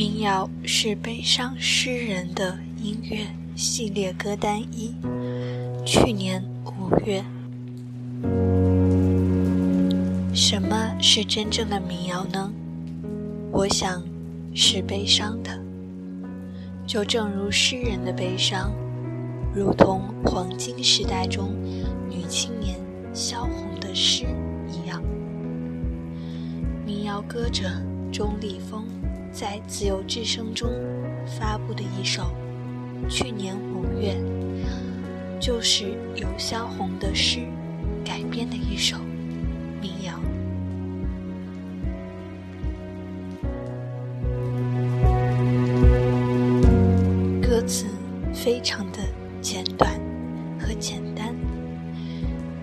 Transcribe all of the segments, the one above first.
民谣是悲伤诗人的音乐系列歌单一。去年五月，什么是真正的民谣呢？我想是悲伤的，就正如诗人的悲伤，如同黄金时代中女青年萧红的诗一样。民谣歌者钟立风在自由之声中发布的一首，去年五月，就是由萧红的诗改编的一首民谣。歌词非常的简短和简单，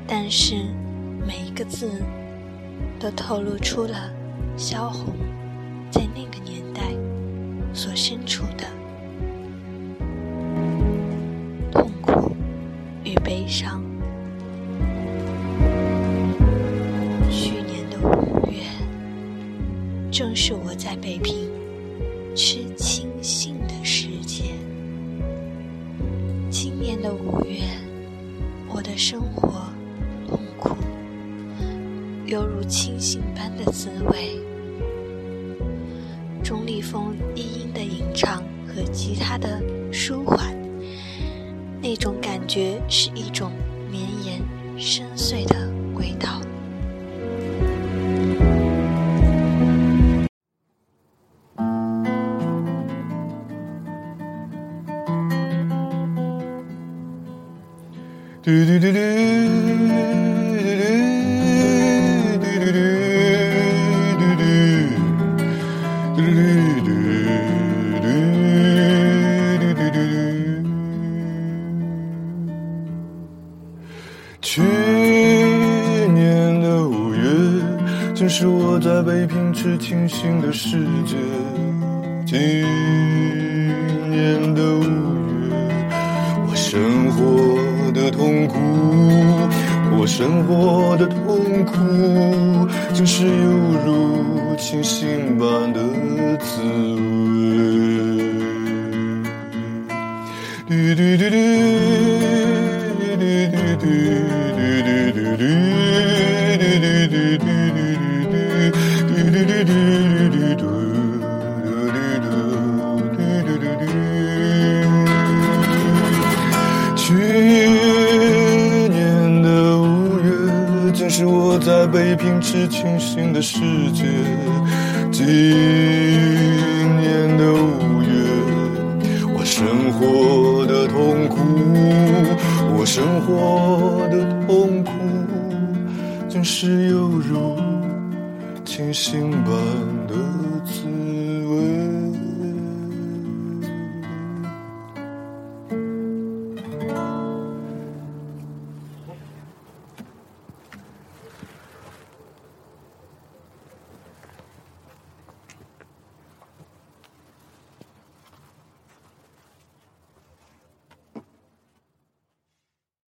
但是每一个字都透露出了萧红深处的痛苦与悲伤。去年的五月，正是我在北平吃青杏的时节。今年的五月，我的生活痛苦，犹如清醒般的滋味。钟立风的吟唱和吉他的舒缓，那种感觉是一种绵延深邃的味道。嘟嘟嘟嘟。是我在北平吃清醒的世界。今年的五月，我生活的痛苦，我生活的痛苦，竟是犹如清醒般的滋味。嘟嘟嘟嘟嘟嘟嘟嘟嘟嘟嘟是我在北平吃清醒的世界。今年的五月，我生活的痛苦，我生活的痛苦，竟是犹如清醒般。